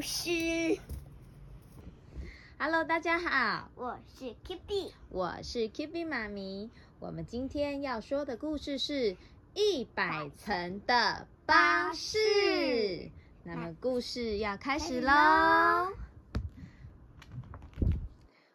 故事。Hello，大家好，我是 Kitty，我是 Kitty 妈咪。我们今天要说的故事是一百层的巴士。那么故事要开始喽。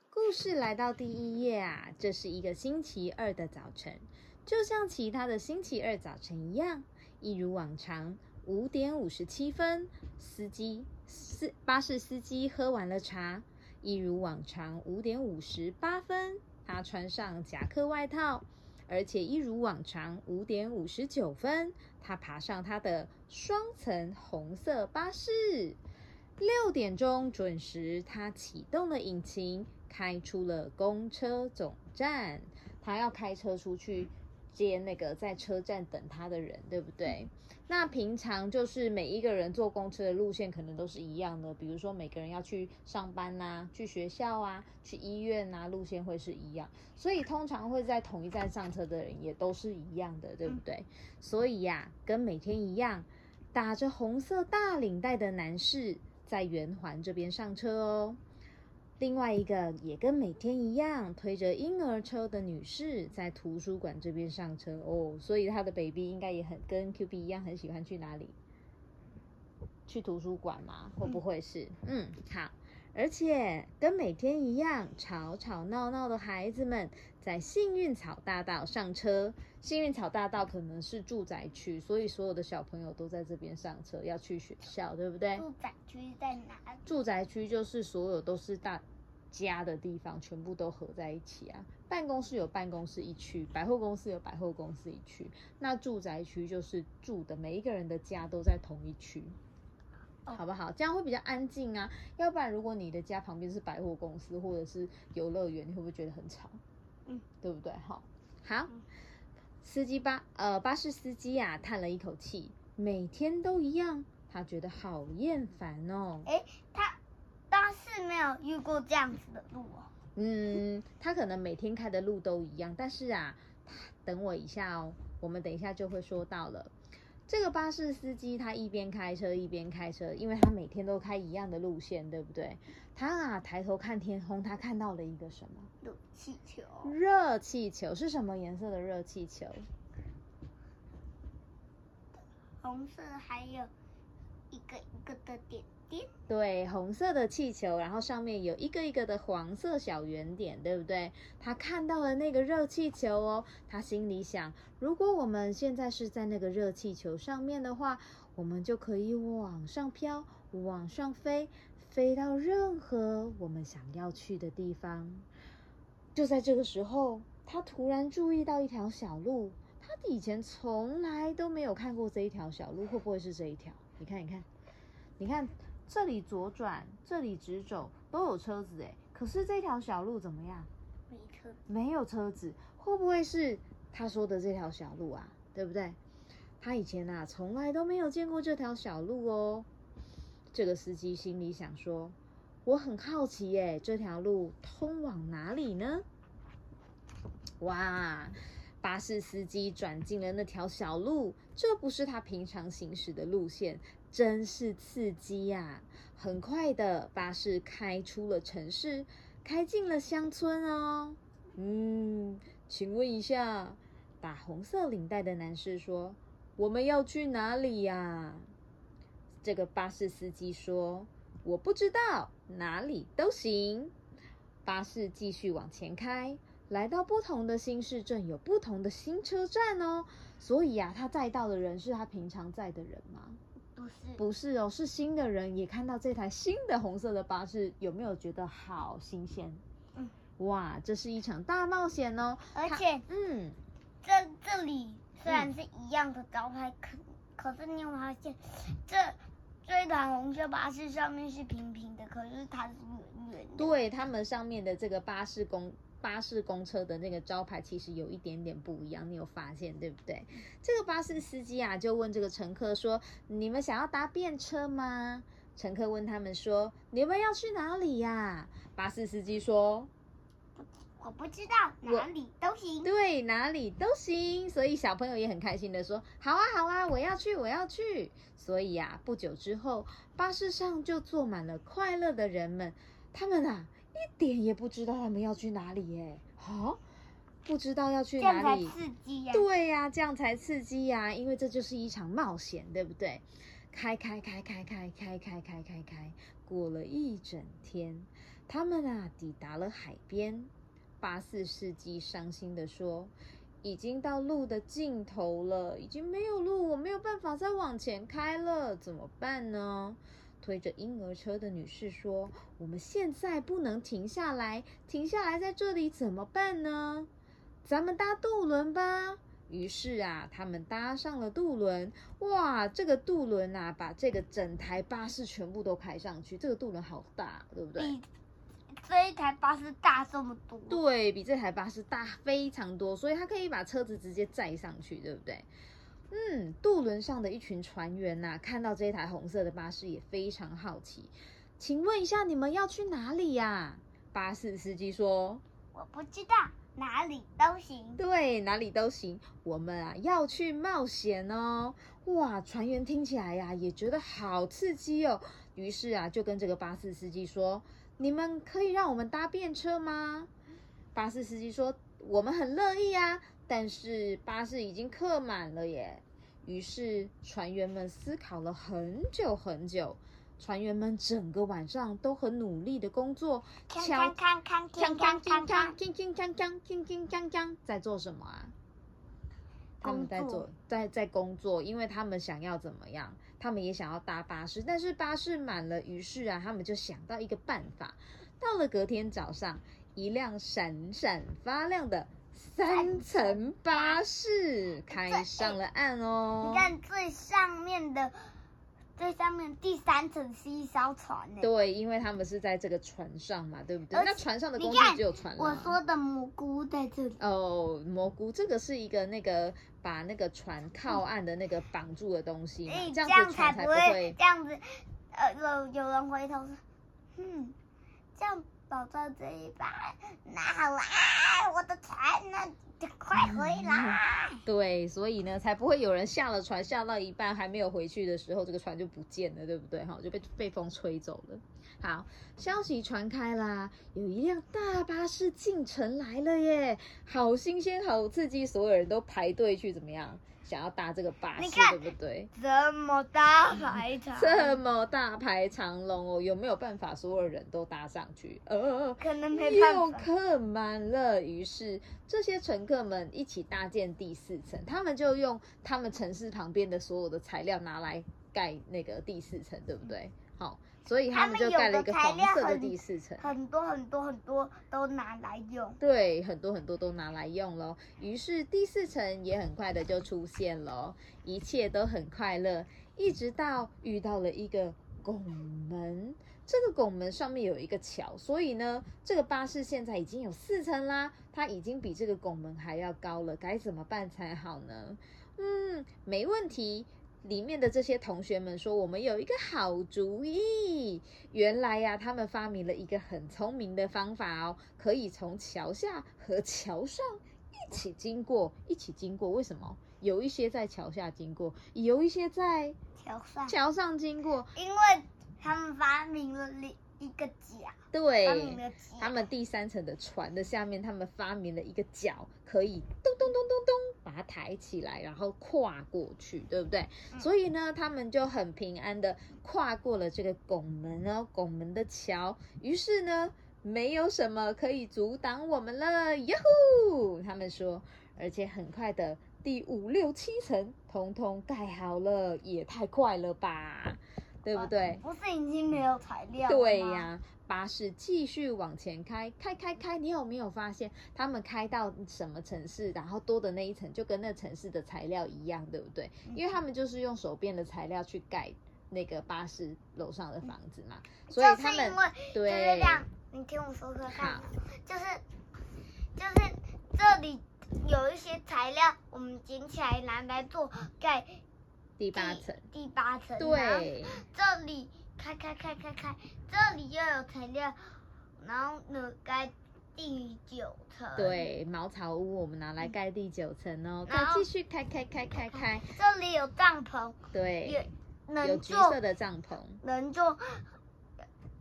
故事来到第一页啊，这是一个星期二的早晨，就像其他的星期二早晨一样，一如往常，五点五十七分，司机司巴士司机喝完了茶，一如往常，五点五十八分，他穿上夹克外套，而且一如往常，五点五十九分，他爬上他的双层红色巴士。六点钟准时，他启动了引擎，开出了公车总站。他要开车出去接那个在车站等他的人，对不对？那平常就是每一个人坐公车的路线可能都是一样的，比如说每个人要去上班呐、去学校啊、去医院呐、路线会是一样，所以通常会在同一站上车的人也都是一样的，对不对？所以呀、跟每天一样，打着红色大领带的男士在圆环这边上车哦。另外一个也跟每天一样推着婴儿车的女士在图书馆这边上车哦，所以她的 baby 应该也很跟 Q B 一样，很喜欢去哪里？去图书馆吗？会不会是？嗯，好。而且跟每天一样，吵吵闹闹的孩子们在幸运草大道上车。幸运草大道可能是住宅区，所以所有的小朋友都在这边上车，要去学校，对不对？住宅区在哪里？住宅区就是所有都是大家的地方，全部都合在一起啊。办公室有办公室一区，百货公司有百货公司一区，那住宅区就是住的每一个人的家都在同一区。哦好不好？这样会比较安静啊。要不然，如果你的家旁边是百货公司或者是游乐园，你会不会觉得很吵？嗯，对不对？好，好。司机巴呃巴士司机啊，叹了一口气，每天都一样，他觉得好厌烦哦。哎，他巴士没有遇过这样子的路哦。嗯，他可能每天开的路都一样，但是啊，等我一下哦，我们等一下就会说到了。这个巴士司机他一边开车一边开车，因为他每天都开一样的路线，对不对？他啊抬头看天空，他看到了一个什么？热气球，热气球是什么颜色的热气球？红色还有一个一个的点点。对，红色的气球，然后上面有一个一个的黄色小圆点，对不对？他看到了那个热气球哦，他心里想：如果我们现在是在那个热气球上面的话，我们就可以往上飘，往上飞，飞到任何我们想要去的地方。就在这个时候，他突然注意到一条小路，他以前从来都没有看过这一条小路，会不会是这一条？你看，你看，你看。这里左转，这里直走，都有车子哎。可是这条小路怎么样？没车，没有车子，会不会是他说的这条小路啊？对不对？他以前啊，从来都没有见过这条小路哦。这个司机心里想说：“我很好奇耶，这条路通往哪里呢？”哇！巴士司机转进了那条小路，这不是他平常行驶的路线，真是刺激呀、很快的，巴士开出了城市，开进了乡村哦。嗯，请问一下，打红色领带的男士说：“我们要去哪里呀？”这个巴士司机说：“我不知道，哪里都行。”巴士继续往前开。来到不同的新市镇，有不同的新车站哦。所以啊，他载到的人是他平常载的人吗？不是，不是哦，是新的人也看到这台新的红色的巴士，有没有觉得好新鲜？嗯，哇，这是一场大冒险哦。而且嗯，这这里虽然是一样的招牌，可可是你有发现，这这台红色巴士上面是平平的，可是它是圆圆的。对他们上面的这个巴士公巴士公车的那个招牌其实有一点点不一样，你有发现对不对？这个巴士司机啊就问这个乘客说：“你们想要搭便车吗？”乘客问他们说：“你们要去哪里呀？”巴士司机说：“我不知道哪里都行。对，哪里都行。所以小朋友也很开心的说：“好啊，好啊，我要去，我要去。”所以啊，不久之后，巴士上就坐满了快乐的人们。他们啊，一点也不知道他们要去哪里耶。好，不知道要去哪里，刺激呀！对呀，这样才刺激呀，因为这就是一场冒险，对不对？开开开开开开开开开开，过了一整天，他们啊抵达了海边。巴士司机伤心的说：“已经到路的尽头了，已经没有路，我没有办法再往前开了，怎么办呢？”推着婴儿车的女士说：“我们现在不能停下来，停下来在这里怎么办呢？咱们搭渡轮吧。”于是啊，他们搭上了渡轮。哇，这个渡轮啊，把这个整台巴士全部都开上去。这个渡轮好大，对不对？比这一台巴士大这么多。对比这台巴士大非常多，所以它可以把车子直接载上去，对不对？嗯，渡轮上的一群船员呐，看到这台红色的巴士也非常好奇。请问一下，你们要去哪里呀？巴士司机说：“我不知道。”哪里都行，对，哪里都行。我们啊要去冒险哦！哇，船员听起来呀也觉得好刺激哦。于是啊就跟这个巴士司机说：“你们可以让我们搭便车吗？”巴士司机说：“我们很乐意啊，但是巴士已经客满了耶。”于是船员们思考了很久很久。船员们整个晚上都很努力的工作，敲敲敲敲敲敲敲敲敲，在做什么啊？他们在做，在在工作，因为他们想要怎么样？他们也想要搭巴士，但是巴士满了，于是啊，他们就想到一个办法。到了隔天早上，一辆闪闪发亮的三层巴士开上了岸哦。你看最上面的。最上面第三层是一艘船呢。对，因为他们是在这个船上嘛，对不对？那船上的工具只有船我说的蘑菇在这里。哦，蘑菇，这个是一个那个把那个船靠岸的那个绑住的东西，这样子船才不会这样子。呃，有有人回头说，嗯，这样跑到这一半，那好啦，我的船呢？快回来！对，所以呢，才不会有人下了船，下到一半还没有回去的时候，这个船就不见了，对不对？哈，就被被风吹走了。好，消息传开啦，有一辆大巴士进城来了耶，好新鲜，好刺激，所有人都排队去怎么样？想要搭这个巴士，对不对？这么大排长，这么大排长龙哦，有没有办法所有人都搭上去？呃，可能没办法。又客满了，于是这些乘客们一起搭建第四层，他们就用他们城市旁边的所有的材料拿来盖那个第四层，对不对？好。所以他们就盖了一个黄色的第四层，很多很多很多都拿来用。对，很多很多都拿来用喽。于是第四层也很快的就出现了，一切都很快乐，一直到遇到了一个拱门。这个拱门上面有一个桥，所以呢，这个巴士现在已经有四层啦，它已经比这个拱门还要高了。该怎么办才好呢？嗯，没问题。里面的这些同学们说：“我们有一个好主意。原来呀，他们发明了一个很聪明的方法哦，可以从桥下和桥上一起经过，一起经过。为什么？有一些在桥下经过，有一些在桥上桥上经过，因为他们发明了一一个角。对，他们第三层的船的下面，他们发明了一个角，可以咚咚咚咚咚。”把它抬起来，然后跨过去，对不对？所以呢，他们就很平安的跨过了这个拱门哦，拱门的桥。于是呢，没有什么可以阻挡我们了。哟呼！他们说，而且很快的，第五六七层通通盖好了，也太快了吧，对不对？不是已经没有材料对呀。巴士继续往前开，开开开，你有没有发现他们开到什么城市，然后多的那一层就跟那城市的材料一样，对不对？因为他们就是用手边的材料去盖那个巴士楼上的房子嘛，所以他们对。就是这样，你听我说说看，就是就是这里有一些材料，我们捡起来拿来做盖第八层，第八层，对，这里。开开开开开，这里又有材料，然后呢，该第九层。，对，茅草屋我们拿来盖第九层哦。再然后继续开开开开开，这里有帐篷，对也，有橘色的帐篷，能做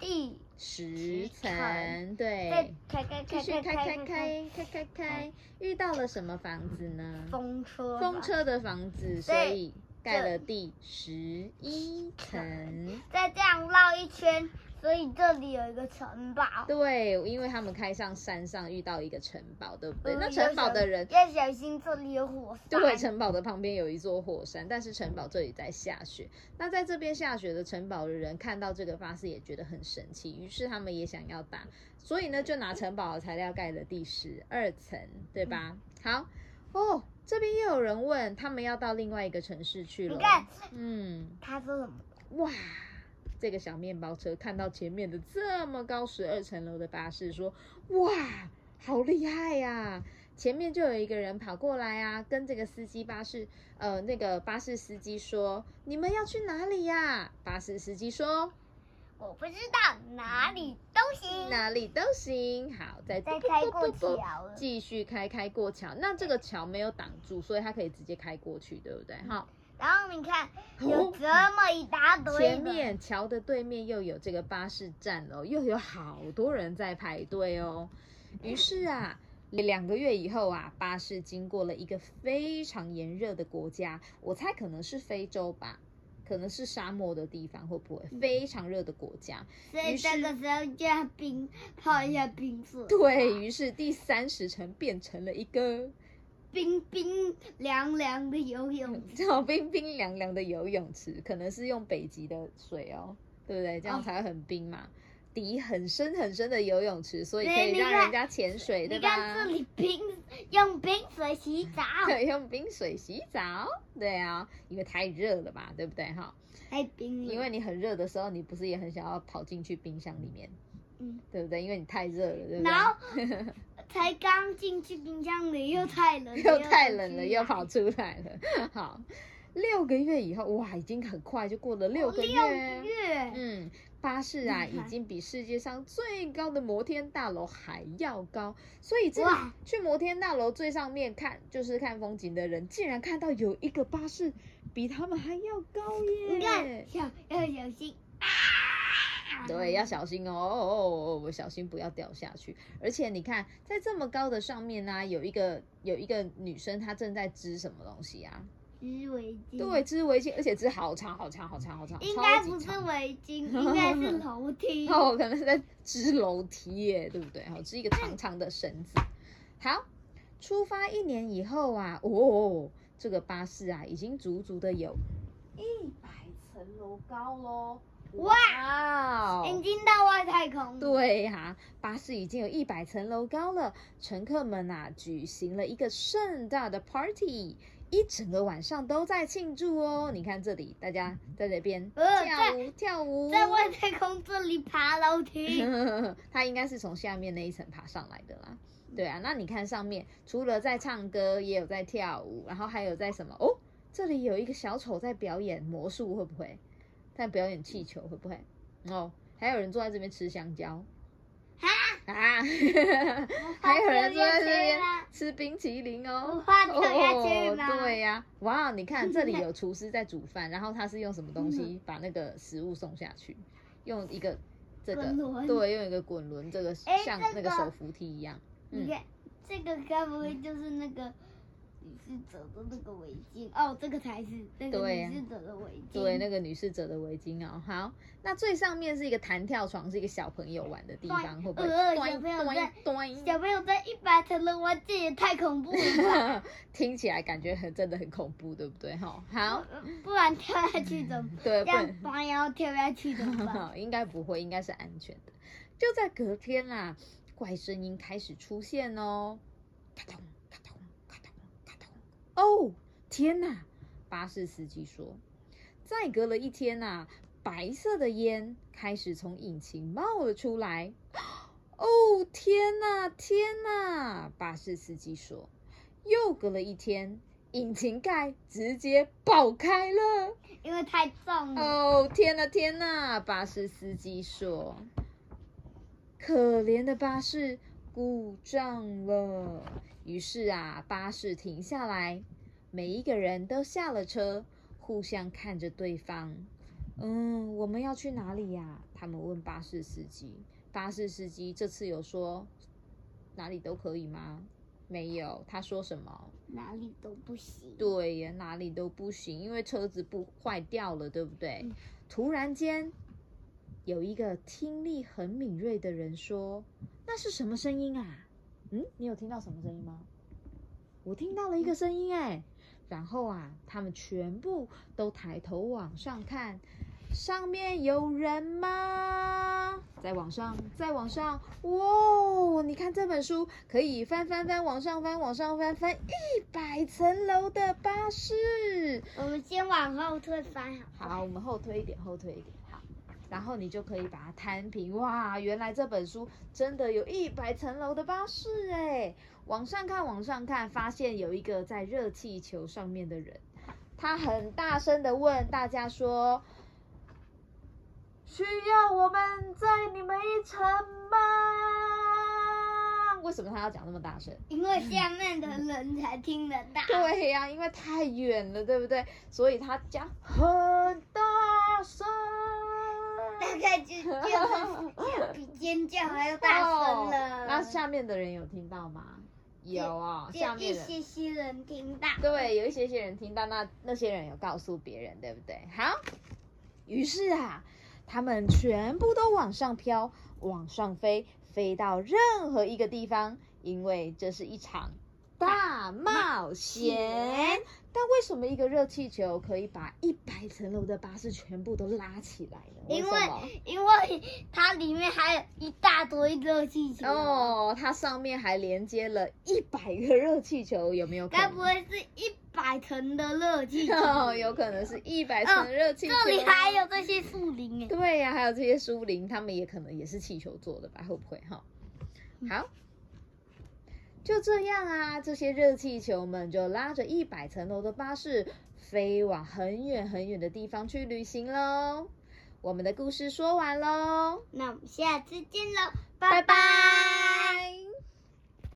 第十层对。开开继开开续开开开开开遇到了什么房子呢？风车，风车的房子，所对以盖了第十一层。再这样绕一圈，所以这里有一个城堡。对，因为他们开上山上遇到一个城堡，对不对？嗯那城堡的人要小心，这里有火山。对，城堡的旁边有一座火山，但是城堡这里在下雪。那在这边下雪的城堡的人看到这个发誓也觉得很神奇，于是他们也想要打，所以呢就拿城堡的材料盖了第十二层，对吧？好哦，这边又有人问他们要到另外一个城市去了。你看，嗯，他说什么？哇，这个小面包车看到前面的这么高十二层楼的巴士，说：“哇，好厉害呀、前面就有一个人跑过来啊，跟这个司机巴士，呃，那个巴士司机说：“你们要去哪里呀？”巴士司机说我不知道，哪里都：“行。哪里都行。”好，再再开过桥了。继续开开过桥。那这个桥没有挡住，所以它可以直接开过去，对不对？好。然后你看，哦有这么一大堆的前面桥的对面又有这个巴士站哦，又有好多人在排队哦。于是啊，两个月以后啊，巴士经过了一个非常炎热的国家，我猜可能是非洲吧，可能是沙漠的地方，会不会非常热的国家？所以这个时候就要冰泡一下冰水，对于是第三十层变成了一个冰冰凉凉的游泳池。叫冰冰凉凉的游泳池，可能是用北极的水哦，对不对？这样哦才会很冰嘛。底很深很深的游泳池，所以可以让人家潜水，对你看这吧？里冰，用冰水洗澡，对，用冰水洗澡，对啊，因为太热了吧，对不对哈？太冰了。因为你很热的时候，你不是也很想要跑进去冰箱里面，嗯，对不对？因为你太热了，对不对？然后 才刚进去冰箱里，又太冷，又太冷了，又跑出来了。好，六个月以后，哇，已经很快就过了六个月。六个月，嗯，巴士啊，已经比世界上最高的摩天大楼还要高，所以这个去摩天大楼最上面看，就是看风景的人，竟然看到有一个巴士比他们还要高耶！你看，小要小心啊！对，要小心哦，哦哦哦，小心不要掉下去。而且你看，在这么高的上面呢、有一个有一个女生，她正在织什么东西啊？织围巾，对，，织围巾，而且织好长好长好长好长，应超该不是。围巾，应该是楼梯。哦，可能是在织楼梯耶，对不对？好，织一个长长的绳子。好，出发一年以后啊，哦，这个巴士啊，已经足足的有一百层楼高喽！哇哦已经到外太空了。对呀、巴士已经有一百层楼高了，乘客们呐、举行了一个盛大的 party，一整个晚上都在庆祝哦。你看这里，大家在这边呃跳舞跳舞，在外太空这里爬楼梯，他应该是从下面那一层爬上来的啦。对啊，那你看上面除了在唱歌，也有在跳舞，然后还有在什么？哦，这里有一个小丑在表演魔术，会不会？在表演气球，会不会？哦，还有人坐在这边吃香蕉。哈，啊，还有人坐在这边吃冰淇淋我哦。哦，对呀、哇，你看 这里有厨师在煮饭，然后他是用什么东嗯西把那个食物送下去？用一个这个对，用一个滚轮，这个哎像那个手扶梯一样。嗯你看这个该不会就是那个女士者的那个围巾？哦，这个才是那个女士者的围巾。对，那个女士者的围巾哦。好，那最上面是一个弹跳床，是一个小朋友玩的地方，会不会？呃小朋友在小朋友在一百层楼玩，这也太恐怖了吧！听起来感觉很真的很恐怖，对不对？哈，好，呃不然跳下去怎么？对，这样不然弯腰跳下去怎么办？应该不会，应该是安全的。就在隔天啦，怪声音开始出现哦，咚。哦，天哪！巴士司机说，再隔了一天呐、白色的烟开始从引擎冒了出来。哦，天哪，天哪！巴士司机说，又隔了一天，引擎盖直接爆开了。因为太重了。哦，天呐天呐！巴士司机说：“可怜的巴士故障了。于是啊，巴士停下来，每一个人都下了车，互相看着对方。嗯，我们要去哪里呀？他们问巴士司机。巴士司机这次有说哪里都可以吗？没有，他说什么？哪里都不行。对呀，哪里都不行，因为车子不坏掉了，对不对？突然间，有一个听力很敏锐的人说：“那是什么声音啊？”嗯，你有听到什么声音吗？我听到了一个声音，哎，然后啊，他们全部都抬头往上看。上面有人吗？再往上，再往上，哇！你看这本书可以翻翻翻，往上翻，往上翻，翻一百层楼的巴士。我们先往后退翻，好。好，我们后退一点，后退一点，好。然后你就可以把它摊平。哇，原来这本书真的有一百层楼的巴士哎！往上看，往上看，发现有一个在热气球上面的人，他很大声的问大家说。需要我们载你们一程吗？为什么他要讲那么大声？因为下面的人才听得到。对呀，因为太远了，对不对？所以他讲很大声，大概就就是比尖叫还要大声了。那下面的人有听到吗？有啊，下面一些些人听到。对，有一些些人听到，那那些人有告诉别人，对不对？好，于是啊。他们全部都往上飘，往上飞，飞到任何一个地方，因为这是一场大冒险。但为什么一个热气球可以把一百层楼的巴士全部都拉起来呢？因为因为它里面还有一大堆热气球哦，它上面还连接了一百个热气球，有没有？该不会是一百层的热气球？有可能是一百层热气球。这里还有这些树林哎对呀，还有这些树林，他们也可能也是气球做的吧？会不会哈？好。就这样啊，这些热气球们就拉着一百层楼的巴士，飞往很远很远的地方去旅行喽。我们的故事说完喽，那我们下次见喽，拜拜。